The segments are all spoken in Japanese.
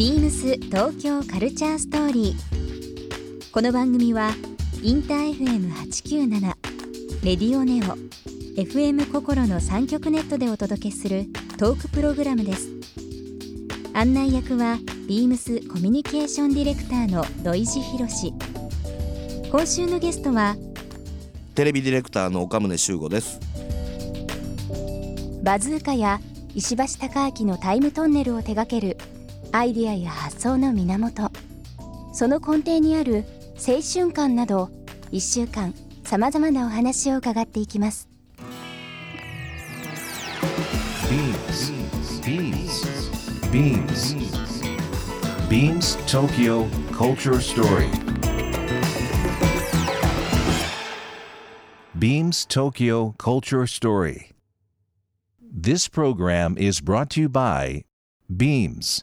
ビームス東京カルチャーストーリー。この番組はインター FM897 レディオネオ FM 心の三極ネットでお届けするトークプログラムです。案内役はビームスコミュニケーションディレクターの土井博志。今週のゲストはテレビディレクターの岡宗修吾ですバズーカや石橋貴明のタイムトンネルを手掛けるアイディアや発想の源その根底にある青春感など1週間さまざまなお話を伺っていきます BeamsBeamsBeamsTokyo Culture Story Beams Tokyo Culture Story This program is brought to you by Beams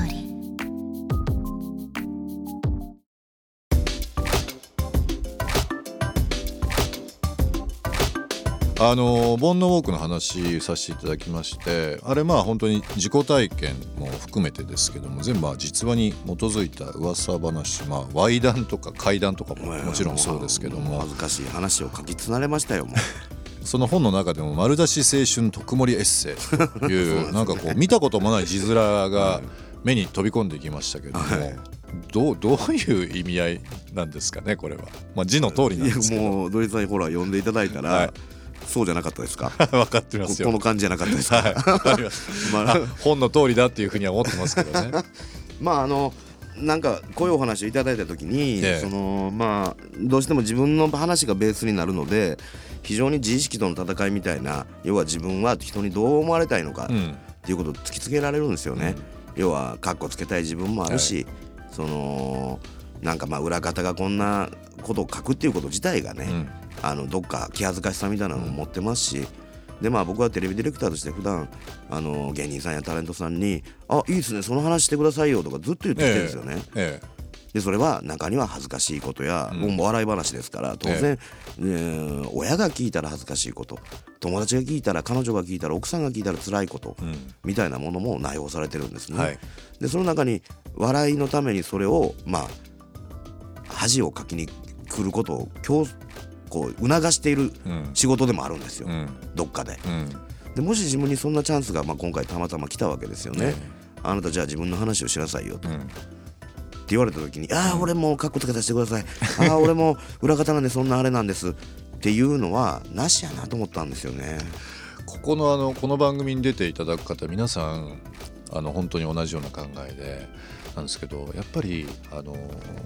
リー。あのボンノウォークの話させていただきましてあれまあ本当に自己体験も含めてですけども全部まあ実話に基づいた噂話まあ歪談とか怪談とかももちろんそうですけども。恥ずかしい話を書きつなれましたよもう。その本の中でも丸出し青春特盛りエッセイという なんかこう見たこともない字面が目に飛び込んでいきましたけども、はい。どうどういう意味合いなんですかねこれは、まあ、字の通りなんですけど。もう土井さんにほら呼んでいただいたら、はいそうじゃなかったですか？分かってまこすよ。この感じじゃなかったですか、はい、ます。まああ本の通りだっていうふうには思ってますけどね。まああのなんかこういうお話をいただいた時に、ええ。そのまあどうしても自分の話がベースになるので非常に自意識との戦いみたいな要は自分は人にどう思われたいのかうん。っていうことを突きつけられるんですよね。要はカッコつけたい自分もあるし、そのなんかまあ裏方がこんなことを書くっていうこと自体がね、うんあのどっか気恥ずかしさみたいなのを持ってますし、でまあ僕はテレビディレクターとして普段あの芸人さんやタレントさんに「あいいですねその話してくださいよ」とかずっと言ってきてるんですよね。えでそれは中には恥ずかしいことや、うん。もう笑い話ですから当然、えー親が聞いたら恥ずかしいこと友達が聞いたら彼女が聞いたら奥さんが聞いたら辛いこと、みたいなものも内包されてるんですね。はい。でその中に笑いのためにそれをまあ恥をかきに来ることを強こう促しているうん。仕事でもあるんですよ、うん。どっかで。うん。でもし自分にそんなチャンスが、まあ、今回たまたま来たわけですよね、ね。あなたじゃあ自分の話をしなさいよと、うん。って言われた時に「ああ俺もカッコつけさせてください。ああ 俺も裏方なんでそんなあれなんです」っていうのはなしやなと思ったんですよね。ここのあのこの番組に出ていただく方皆さんあの本当に同じような考えでなんですけどやっぱりあの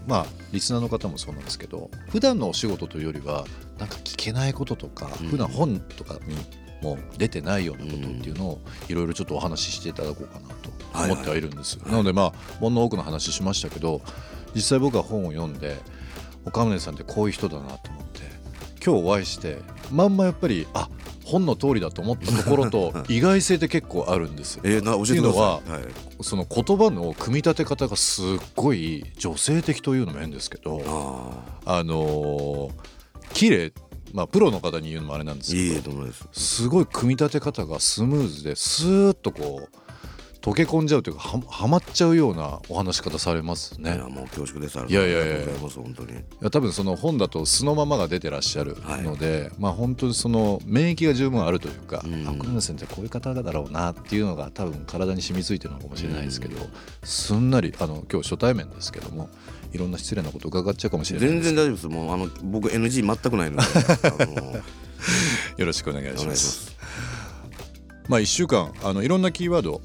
まあリスナーの方もそうなんですけど普段のお仕事というよりはなんか聞けないこととか、うん。普段本とかにも出てないようなことっていうのをいろいろちょっとお話ししていただこうかなと思ってはいるんです、なのでまあほんの多くの話しましたけど実際僕は本を読んで岡宗さんってこういう人だなと思って今日お会いしてまんまやっぱりあ本の通りだと思ったところと 意外性って結構あるんです。えー、な教えてください。はい、その言葉の組み立て方がすっごい女性的というのも変ですけどああのー綺麗まあプロの方に言うのもあれなんですけどす。すごい組み立て方がスムーズでスーッとこう溶け込んじゃうというかははまっちゃうようなお話し方されますね。いやもう恐縮です。いやいやいやいます本当に。いや多分その本だと素のままが出てらっしゃるので、まあ本当にその免疫が十分あるというか、うんあ小村先生こういう方だろうなっていうのが多分体に染みついてるのかもしれないですけど、すんなりあの今日初対面ですけどもいろんな失礼なこと伺っちゃうかもしれない全然大丈夫です。もうあの僕 NG 全くないので、あ のよろしくお願いします。まあ1週間あのいろんなキーワード。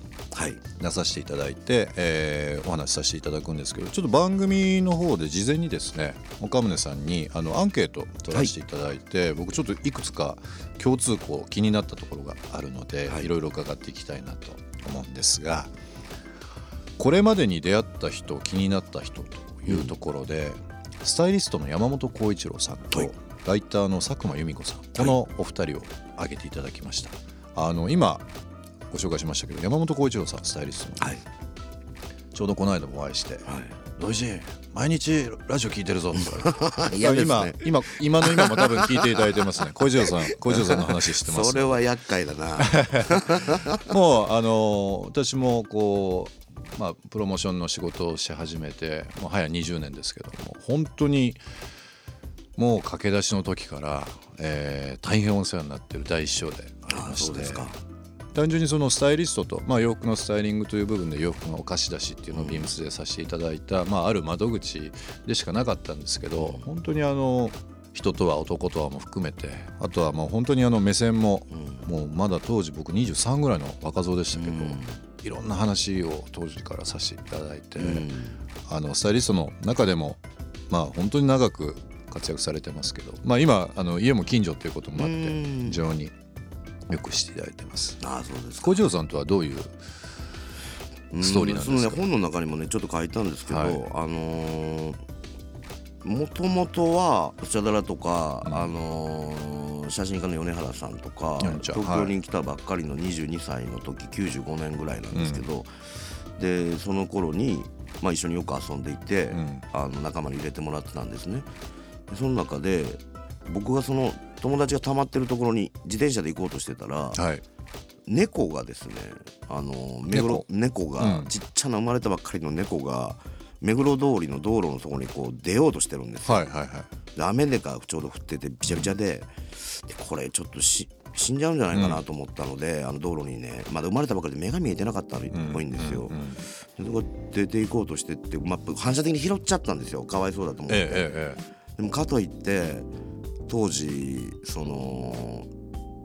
出させていただいて、えーお話しさせていただくんですけどちょっと番組の方で事前にですね岡宗さんにあのアンケート取らせていただいて、僕ちょっといくつか共通項気になったところがあるので、はい。い、ろいろ伺っていきたいなと思うんですがこれまでに出会った人気になった人というところで、スタイリストの山本浩一郎さんと、はい。ライターの佐久間由美子さんこのお二人を挙げていただきました。あの今ご紹介しましたけど山本浩一郎さんスタイリストの。はい。ちょうどこの間もお会いしては「土井氏毎日ラジオ聞いてるぞ」って。言われて今ね今今の今も多分聞いていただいてますね。小次郎さん小次郎さんの話してますそれは厄介だな。もうあの私もこうまあプロモーションの仕事をし始めてもう早20年ですけども本当にもう駆け出しの時から、えー大変お世話になってる第一章でありあまして。そうですか単純にそのスタイリストと、まあ、洋服のスタイリングという部分で洋服のお貸し出しっていうのをビームスでさせていただいた、まあ、ある窓口でしかなかったんですけど本当にあの人とは男とはも含めてあとはもう本当にあの目線も、もうまだ当時僕23ぐらいの若造でしたけど、いろんな話を当時からさせていただいて、あのスタイリストの中でもまあ本当に長く活躍されてますけど、まあ、今あの家も近所ということもあってうん。非常によくしていただいてます。ああそうですか。小次郎さんとはどういうストーリーなんですか？そのね本の中にもねちょっと書いたんですけど、はい。あのもともとはスチャダラとか、うん。あのー写真家の米原さんとか東京に来たばっかりの22歳の時95年ぐらいなんですけど、でその頃に、まあ、一緒によく遊んでいて、うん。あの仲間に入れてもらってたんですね。でその中で僕がその友達が溜まってるところに自転車で行こうとしてたら、はい。猫がですねあの目黒猫。が、うん。ちっちゃな生まれたばっかりの猫が目黒通りの道路の底にこう出ようとしてるんですよ。はいはいはい。で雨でかちょうど降っててびちゃびちゃででこれちょっとし死んじゃうんじゃないかなと思ったので、あの道路にねまだ生まれたばかりで目が見えてなかったっぽいんですよ。うんうんでそこ出ていこうとしてって、まあ、反射的に拾っちゃったんですよ。かわいそうだと思って。ええええ。でもかといって当時その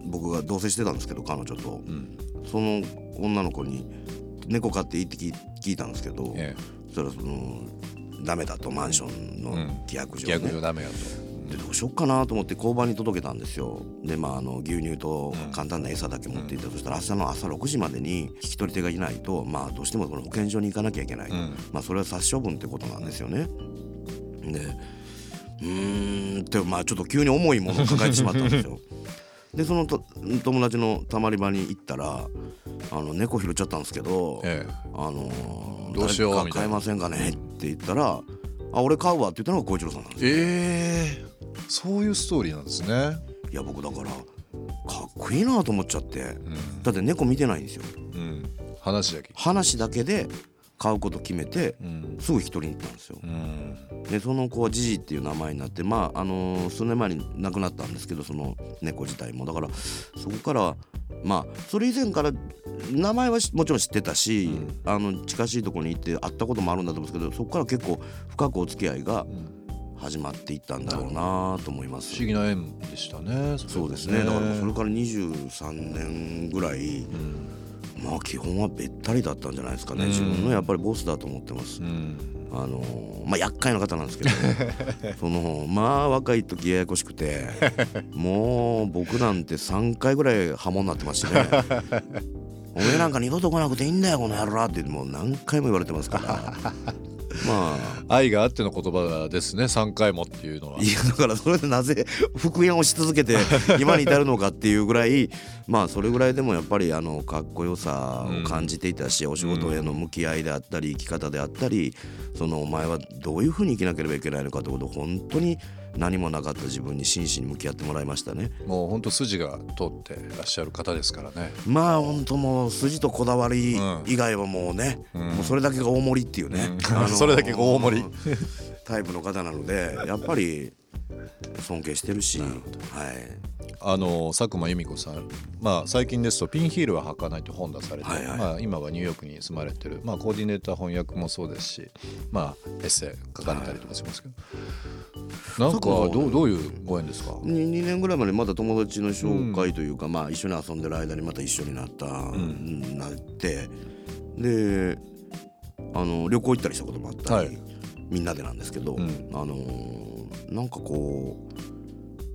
僕が同棲してたんですけど彼女と。ええうん。その女の子に「猫飼っていい?」って聞いたんですけど、えそしたらそのダメだとマンションの規約え上、ね。逆上ダメやと。でどうしよっかなと思って交番に届けたんですよ。でまああの牛乳と簡単な餌だけ持っていった、そしたら朝の朝6時までに引き取り手がいないとまあどうしてもこの保健所に行かなきゃいけない、うん。まあそれは殺処分ってことなんですよね。でうーんってまあちょっと急に重いものを抱えてしまったんですよ。でそのと友達のたまり場に行ったらあの猫拾っちゃったんですけど、ええ。あのーどうしよう誰みたいな。か飼えませんかねって言ったら「あ俺飼うわ」って言ったのが小一郎さんなんですよ。ええ。そういうストーリーなんですね。いや僕だからかっこいいなと思っちゃって。うん。だって猫見てないんですよ。うん。話だけ。話だけで買うこと決めてうん。すぐ一人に行ったんですよ。うん。でその子はジジっていう名前になってまああのー数年前に亡くなったんですけどその猫自体も。だからそこからまあそれ以前から名前はしもちろん知ってたし、あの近しいところに行って会ったこともあるんだと思うんですけどそこから結構深くお付き合いが始まっていったんだろうなと思います。不思議な縁でしたねそうですね。だからそれから23年ぐらい、まあ基本はべったりだったんじゃないですかね、うん。自分のやっぱりボスだと思ってます、うん。あのーまあ厄介な方なんですけど そのまあ若い時ややこしくて もう僕なんて3回ぐらい破門になってますしね「おめえなんか二度と来なくていいんだよこの野郎」ってもう何回も言われてますからまあ。愛があっての言葉ですね。3回もっていうのは。いやだからそれでなぜ復縁をし続けて 今に至るのかっていうぐらいまあそれぐらいでもやっぱりあのかっこよさを感じていたし、お仕事への向き合いであったり生き方であったりそのお前はどういうふうに生きなければいけないのかってことを本当に何もなかった自分に真摯に向き合ってもらいましたね。もう本当筋が通ってらっしゃる方ですからね。まあ本当もう筋とこだわりうん。以外はもうね、うん。もうそれだけが大盛りっていうね、うん。あの それだけが大盛り。タイプの方なのでやっぱり尊敬してるし。はいあの佐久間由美子さん、まあ、最近ですと「ピンヒールは履かない」と本出されて、はいはい。まあ、今はニューヨークに住まれてる、まあ、コーディネーター翻訳もそうですし、まあ、エッセイ書かれたりとかしますけど、なんかどうどういうご縁ですか？2, 2年ぐらいまでまだ友達の紹介というか、まあ一緒に遊んでる間にまた一緒になった、ん。なってであの旅行行ったりしたこともあったり、はい。みんなでなんですけど、うん。あのーなんかこう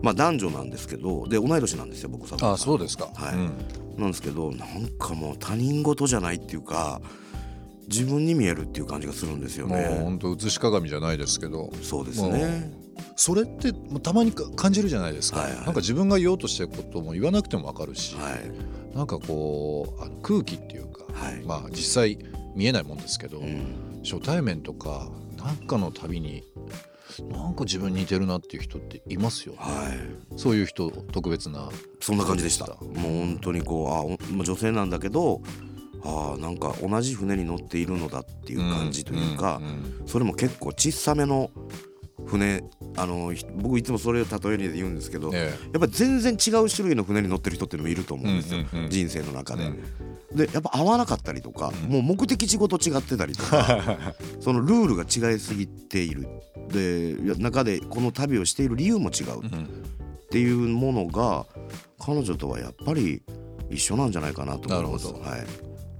まあ男女なんですけどで同い年なんですよ僕さんあそうですか、はい。うん。なんですけどなんかもう他人事じゃないっていうか自分に見えるっていう感じがするんですよもうね。本当写し鏡じゃないですけど。そうですね。それってたまにか感じるじゃないですか、はいはい。なんか自分が言おうとしてることも言わなくても分かるし、はい。なんかこうあの空気っていうか、はい。まあ実際見えないもんですけど、うん。初対面とかなんかのたびになんか自分に似てるなっていう人っていますよ、ね、はい。そういう人特別な。そんな感じでした。もう本当にこうあ女性なんだけどあーなんか同じ船に乗っているのだっていう感じというか、それも結構小さめの船あのひ僕いつもそれを例えで言うんですけど、えやっぱり全然違う種類の船に乗ってる人っていうのもいると思うんですよ、人生の中で。うんでやっぱ合わなかったりとか、うん。もう目的地ごと違ってたりとか そのルールが違いすぎている。で中でこの旅をしている理由も違う。っうん。ていうものが彼女とはやっぱり一緒なんじゃないかなと思います。なるほど。はい。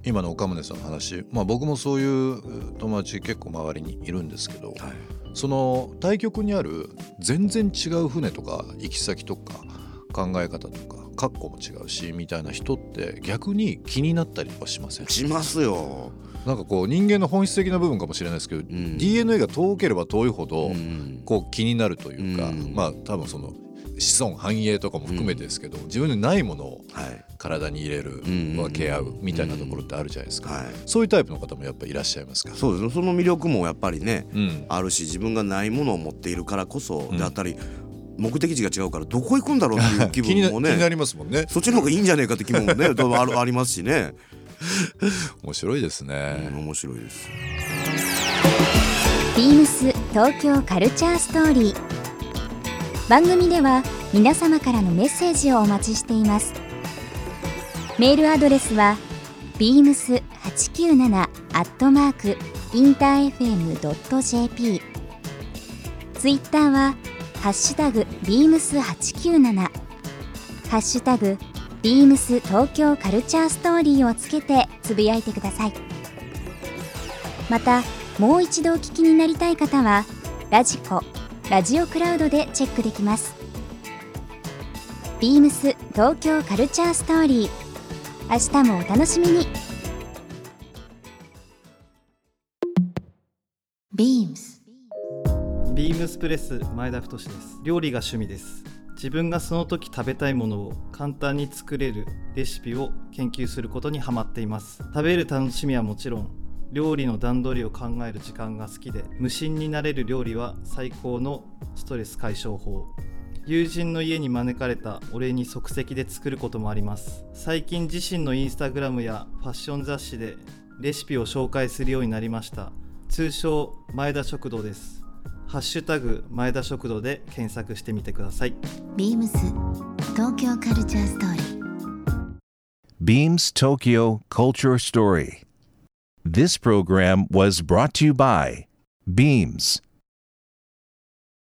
今の岡宗さんの話、まあ、僕もそういう友達結構周りにいるんですけど、はい。その対極にある全然違う船とか行き先とか考え方とか格好も違うしみたいな人って逆に気になったりはしません？しますよ。なんかこう人間の本質的な部分かもしれないですけど、うん。DNA が遠ければ遠いほどうんこう気になるというか、うん。まあ多分その子孫繁栄とかも含めてですけど、自分にないものをはい。体に入れる、うん分け合うみたいなところってあるじゃないですか、はい、そういうタイプの方もやっぱいらっしゃいますか？そうですね。その魅力もやっぱりねうん。あるし自分がないものを持っているからこそうん。であったり、目的地が違うからどこ行くんだろうっていう気分もね。気になりますもんね。そっちの方がいいんじゃねえかって気分もねどうもある ありますしね、面白いですうんね、面白いです。ビームス東京カルチャーストーリー。番組では皆様からのメッセージをお待ちしています。メールアドレスは beams897 アットマークインター FM.jp ツイッターはハッシュタグ beams897 ハッシュタグビームス東京カルチャーストーリーをつけてつぶやいてください。またもう一度お聞きになりたい方はラジコラジオクラウドでチェックできます。ビームス東京カルチャーストーリー。明日もお楽しみに。Beams ビームスプレス前田太です。料理が趣味です。自分がその時食べたいものを簡単に作れるレシピを研究することにハマっています。食べる楽しみはもちろん料理の段取りを考える時間が好きで無心になれる料理は最高のストレス解消法。友人の家に招かれたお礼に即席で作ることもあります。最近自身のインスタグラムやファッション雑誌でレシピを紹介するようになりました。通称前田食堂です。ハッシュタグ前田食堂で検索してみてください Beams 東京カルチャーストーリー Beams Tokyo Culture Story. This program was brought to you by Beams.